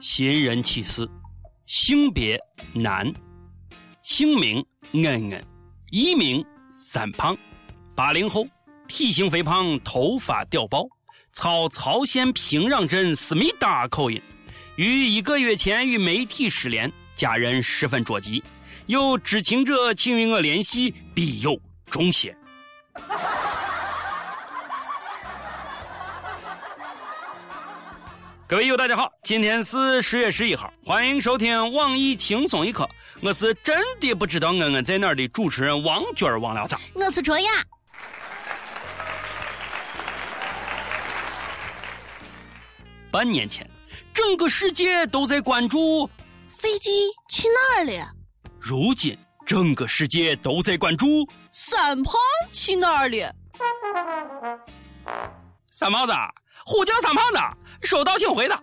新人启事：性别男，姓名恩恩，艺名三胖，八零后，体型肥胖，头发掉爆，操曹县平壤镇思密达口音，于一个月前与媒体失联，家人十分着急，有知情者请与我联系，必有重谢。各位友，大家好，今天是十月十一号，欢迎收听网易轻松一刻，我是真的不知道恩恩在哪儿的主持人王娟儿王聊子？我是卓雅。半年前，整个世界都在关注飞机去哪儿了，如今整个世界都在关注三胖去哪儿了。三胖子，呼叫三胖子。收到，请回答。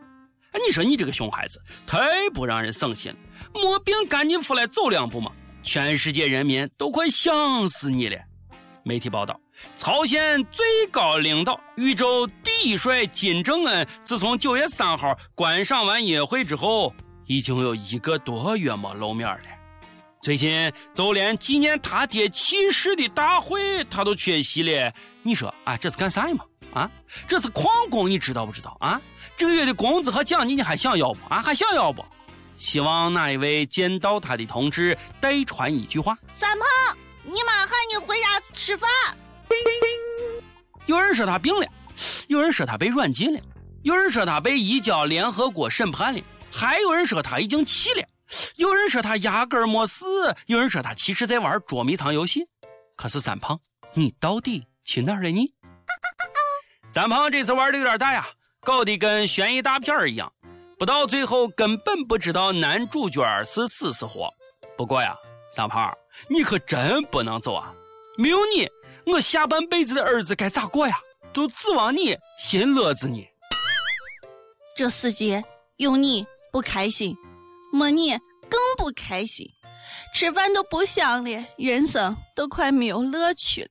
哎，你说你这个熊孩子太不让人省心了，没病赶紧出来走两步嘛！全世界人民都快想死你了。媒体报道，朝鲜最高领导、宇宙第一帅金正恩，自从九月三号观赏完音乐会之后，已经有一个多月没露面了。最近就连纪念他爹去世的大会，他都缺席了。你说啊，这是干啥嘛？啊，这是旷工，你知道不知道啊？这个月的工资和奖金你还想要不？啊，还想要不？希望哪一位见到他的同志代传一句话：三胖，你妈喊你回家吃饭。有人说他病了，有人说他被软禁了，有人说他被移交联合国审判了，还有人说他已经去了，有人说他压根儿没死，有人说他其实在玩捉迷藏游戏。可是三胖，你到底去哪儿了你？三胖这次玩的有点大呀，搞得跟悬疑大片一样，不到最后根本不知道男主角是死是活。不过呀，三胖，你可真不能走啊！没有你，我下半辈子的日子该咋过呀？都指望你寻乐子呢。这世界有你不开心，没你更不开心，吃饭都不香了，人生都快没有乐趣了。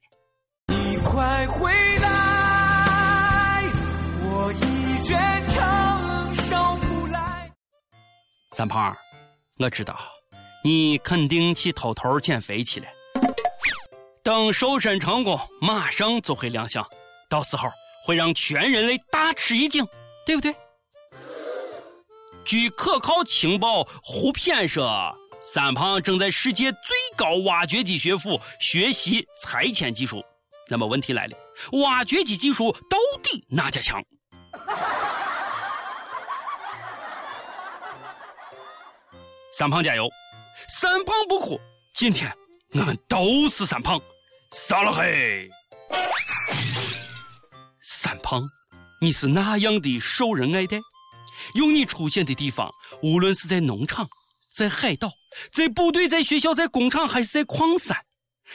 你快回来！三胖，我知道你肯定去偷偷减肥去了。等瘦身成功，马上就会亮相，到时候会让全人类大吃一惊，对不对？据可靠情报，胡片说，三胖正在世界最高挖掘机学府学习拆迁技术。那么问题来了，挖掘机技术到底哪家强？三胖加油！三胖不哭，今天我们都是三胖，杀了嘿！三胖，你是那样的受人爱戴，有你出现的地方，无论是在农场、在海岛、在部队、在学校、在工厂，还是在矿山，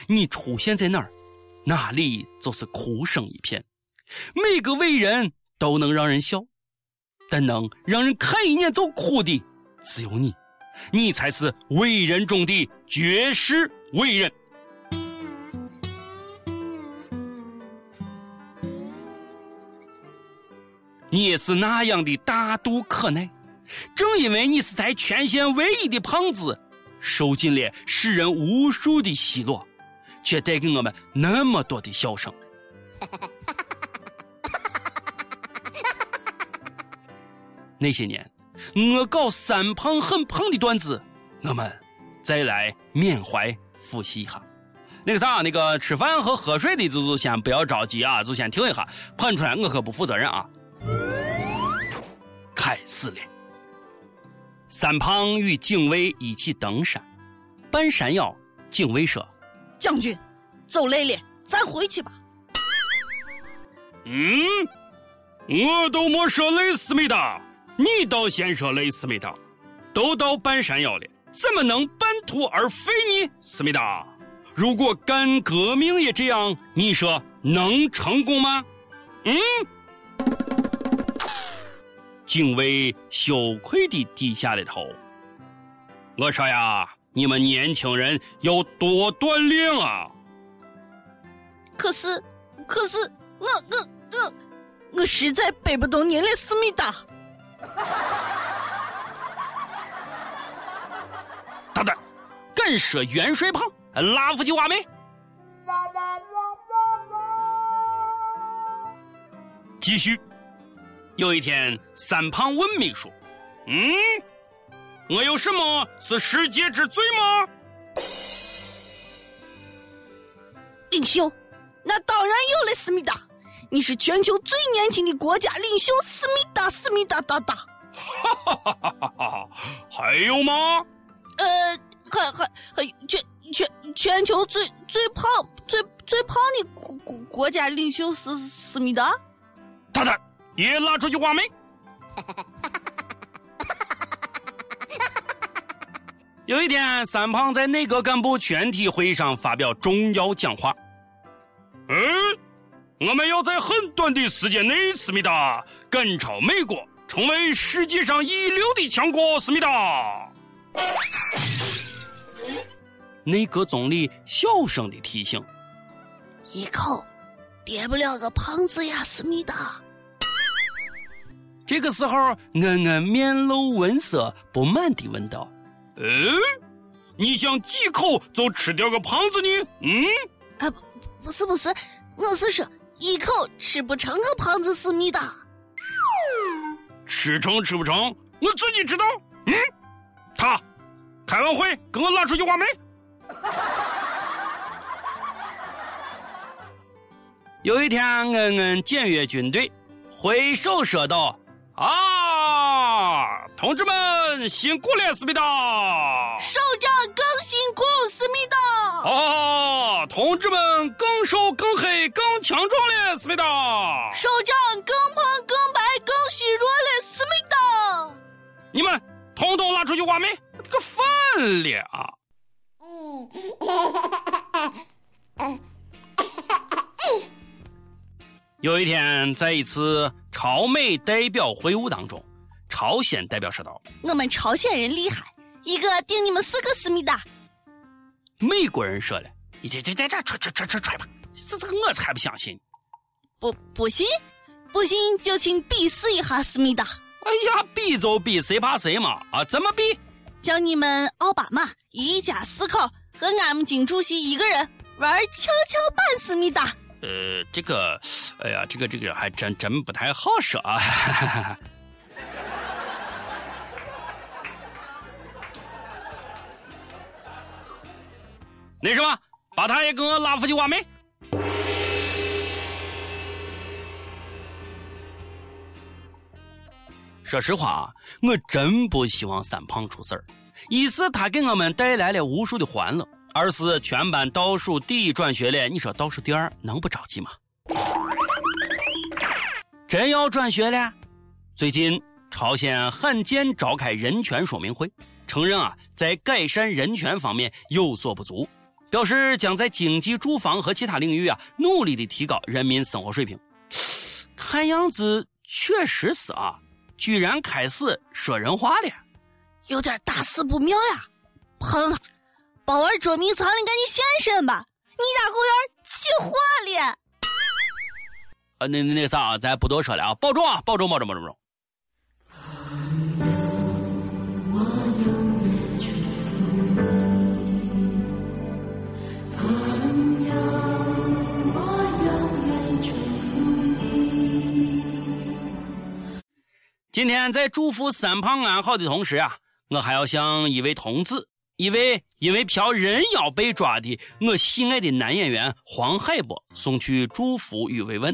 你出现在哪儿，哪里就是哭声一片。每个伟人都能让人笑，但能让人看一眼就哭的，只有你。你才是伟人中的绝世伟人，你也是那样的大度可耐。正因为你是在全县唯一的胖子，受尽了世人无数的奚落，却带给我们那么多的笑声。哈哈哈那些年。我搞三胖很胖的段子，我们再来缅怀复习一下。那个啥，那个吃饭和喝水的，就就先不要着急啊，就先听一下，喷出来我可不负责任啊。开始了，三胖与警卫一起登山，半山腰，警卫说：“将军，走累了，咱回去吧。”嗯，我都没说累死没的。你倒先说累，思密达，都到半山腰了，怎么能半途而废呢？思密达，如果干革命也这样，你说能成功吗？嗯？警卫羞愧地低下了头。我说呀，你们年轻人要多锻炼啊！可是，可是，我我我我实在背不动您了思密达。大胆敢说元帅胖拉夫就挖煤继续。有一天三胖问秘书嗯我有什么是世界之最吗？领袖那当然有了思密达。你是全球最年轻的国家领袖，思密达，思密达，达达。哈哈哈哈哈哈！还有吗？呃，还还还全全全球最最胖最最胖的国国国家领袖是思密达。太太，也拉出去话没。有一天，三胖在内阁干部全体会议上发表重要讲话。嗯，我们要在很短的时间内，思密达赶超美国，成为世界上一流的强国。思密达。内阁总理小声的提醒：“一口。”跌不了个胖子呀，思密达。这个时候，恩恩面露温色，不满地问道：“嗯，你想几口就吃掉个胖子呢？嗯？啊，不，不是，不是，我是说一口吃不成个胖子，思密达。吃成吃不成，我自己知道。嗯，他开完会，给我拉出去挖煤。”有一天，恩恩检阅军队，挥手说道：“啊，同志们辛苦了，思密达！首长更辛苦，思密达！啊，同志们更瘦、更黑、更强壮了，思密达！首长更胖、更白、更虚弱了，思密达！你们统统拉出去挖煤，这个饭了啊！”嗯。有一天，在一次朝美代表会晤当中，朝鲜代表说道：“我们朝鲜人厉害，一个顶你们四个思密达。”美国人说了：“你这这在这吹吹吹吹吹吧，这这我才不相信。”不不信，不信就请比试一下思密达。哎呀，比就比，谁怕谁嘛！啊，怎么比？叫你们奥巴马一家四口和俺们金主席一个人玩跷跷板思密达。呃，这个，哎呀，这个这个还真真不太好说啊。那什么，把他也给我拉出去挖煤。说实话啊，我真不希望三胖出事儿。一是他给我们带来了无数的欢乐。二是全班倒数第一转学了，你说倒数第二能不着急吗？真要转学了，最近朝鲜罕见召开人权说明会，承认啊在改善人权方面有所不足，表示将在经济、住房和其他领域啊努力的提高人民生活水平。看样子确实是啊，居然开始说人话了，有点大事不妙呀，碰。宝儿捉迷藏的，赶紧现身吧！你家后院起火了。啊，那那啥，咱不多说了啊，保重啊，保重，保重，保重，保重。今天在祝福三胖安好的同时啊，我还要向一位同志。一位因为嫖人妖被抓的我喜爱的男演员黄海波送去祝福与慰问。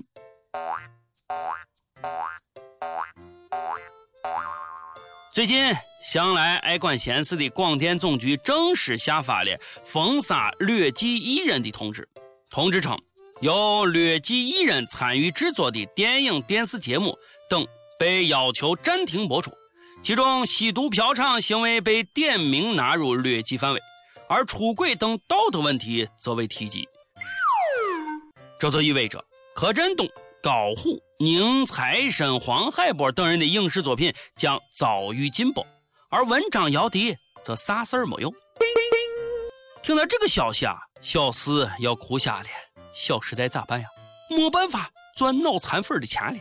最近，向来爱管闲事的广电总局正式下发了封杀劣迹艺人的通知。通知称，有劣迹艺人参与制作的电影、电视节目等被要求暂停播出。其中吸毒、嫖娼行为被点名纳入劣迹范围，而出轨等道德问题则未提及。这就意味着柯震东、高虎、宁财神、黄海波等人的影视作品将遭遇禁播，而文章、姚笛则啥事儿没有。听到这个消息啊，小四要哭瞎了。小时代咋办呀？没办法赚脑残粉的钱了。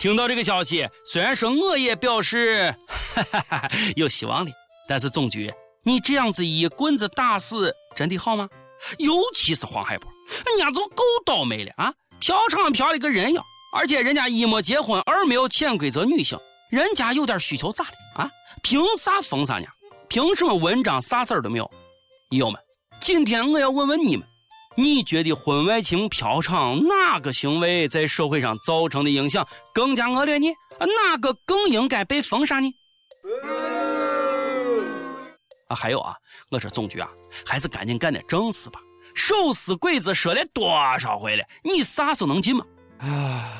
听到这个消息，虽然说我也表示哈哈哈有希望的，但是总局你这样子一棍子打死，真的好吗？尤其是黄海波，人家就够倒霉了啊！嫖娼嫖了个人妖，而且人家一没结婚，二没有潜规则女性，人家有点需求咋的啊？凭啥封杀呢？凭什么文章啥事儿都没有？友们，今天我要问问你们，你觉得婚外情、嫖娼哪个行为在社会上造成的影响更加恶劣呢？哪个更应该被封杀呢？啊，还有啊，我说总局啊，还是赶紧干点正事吧。手撕鬼子说了多少回了？你啥时候能进吗？啊！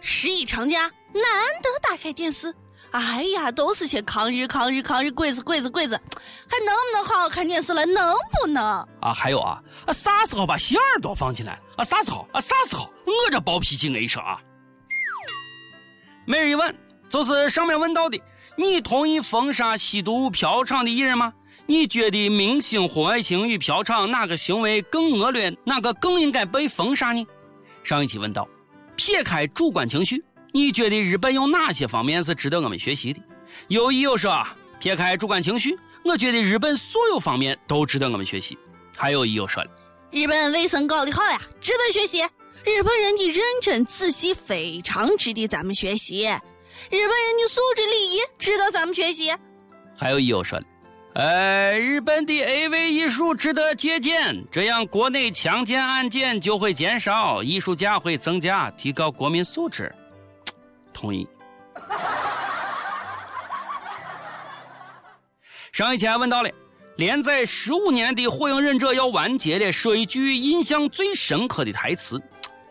十一长假难得打开电视，哎呀，都是些抗日、抗日、抗日，鬼子、鬼子、鬼子，还能不能好好看电视了？能不能？啊，还有啊，啊啥时候把小耳朵放进来？啊，啥时候？啊，啥时候？我这暴脾气，我跟你说啊。每日一问，就是上面问到的。你同意封杀吸毒、嫖娼的艺人吗？你觉得明星婚外情与嫖娼哪个行为更恶劣？哪个更应该被封杀呢？上一期问到，撇开主观情绪，你觉得日本有哪些方面是值得我们学习的？有一有说，撇开主观情绪，我觉得日本所有方面都值得我们学习。还有一友说了，日本卫生搞得好呀，值得学习。日本人的认真仔细非常值得咱们学习。日本人的素质礼仪值得咱们学习。还有友说了，呃，日本的 AV 艺术值得借鉴，这样国内强奸案件就会减少，艺术家会增加，提高国民素质。同意。上一期还问到了，连载十五年的《火影忍者》要完结了，说一句印象最深刻的台词，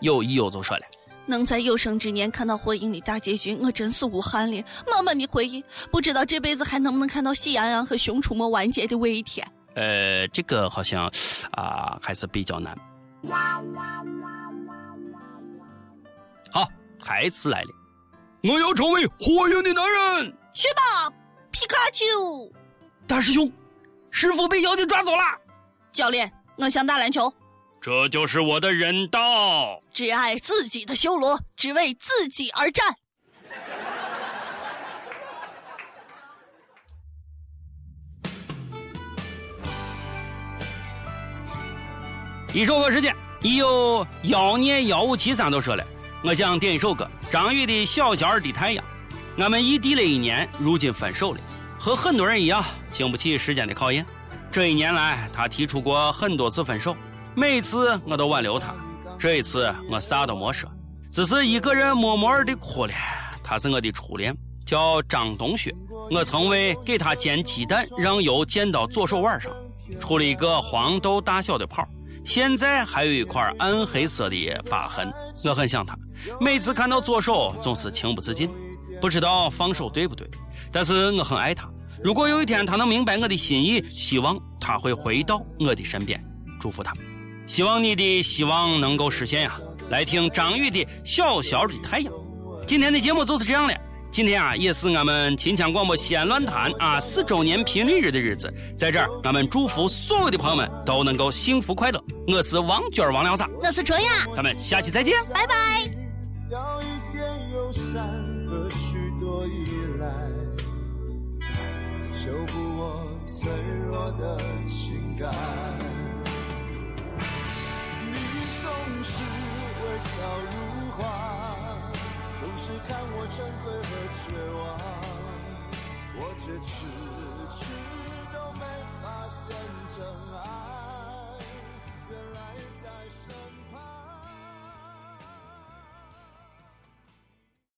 有友就说了。能在有生之年看到火影的大结局，我真是无憾了。满满的回忆，不知道这辈子还能不能看到喜羊羊和熊出没完结的那一天。呃，这个好像啊还是比较难。好，台词来了，我要成为火影的男人。去吧，皮卡丘。大师兄，师傅被妖精抓走了。教练，我想打篮球。这就是我的人道，只爱自己的修罗，只为自己而战。一首歌时间，已有妖孽幺五七三都说了，我想点一首歌，张宇的《小小的太阳》。俺们异地了一年，如今分手了，和很多人一样，经不起时间的考验。这一年来，他提出过很多次分手。每次我都挽留他，这一次我啥都没说，只是一个人默默的哭了。他是我的初恋，叫张冬雪。我曾为给他煎鸡蛋，让油溅到左手腕上，出了一个黄豆大小的泡，现在还有一块暗黑色的疤痕。我很想他，每次看到左手总是情不自禁，不知道放手对不对。但是我很爱他，如果有一天他能明白我的心意，希望他会回到我的身边，祝福他。希望你的希望能够实现呀！来听张宇的《小小的太阳》。今天的节目就是这样了。今天啊，也是我们秦腔广播西安论坛啊四周年频率日的日子，在这儿，俺们祝福所有的朋友们都能够幸福快乐。我是王娟王聊子，我是春雅，咱们下期再见，拜拜。修补我脆弱的情感。你总是微笑如花，总是看我沉醉和绝望我却迟迟都没发现真爱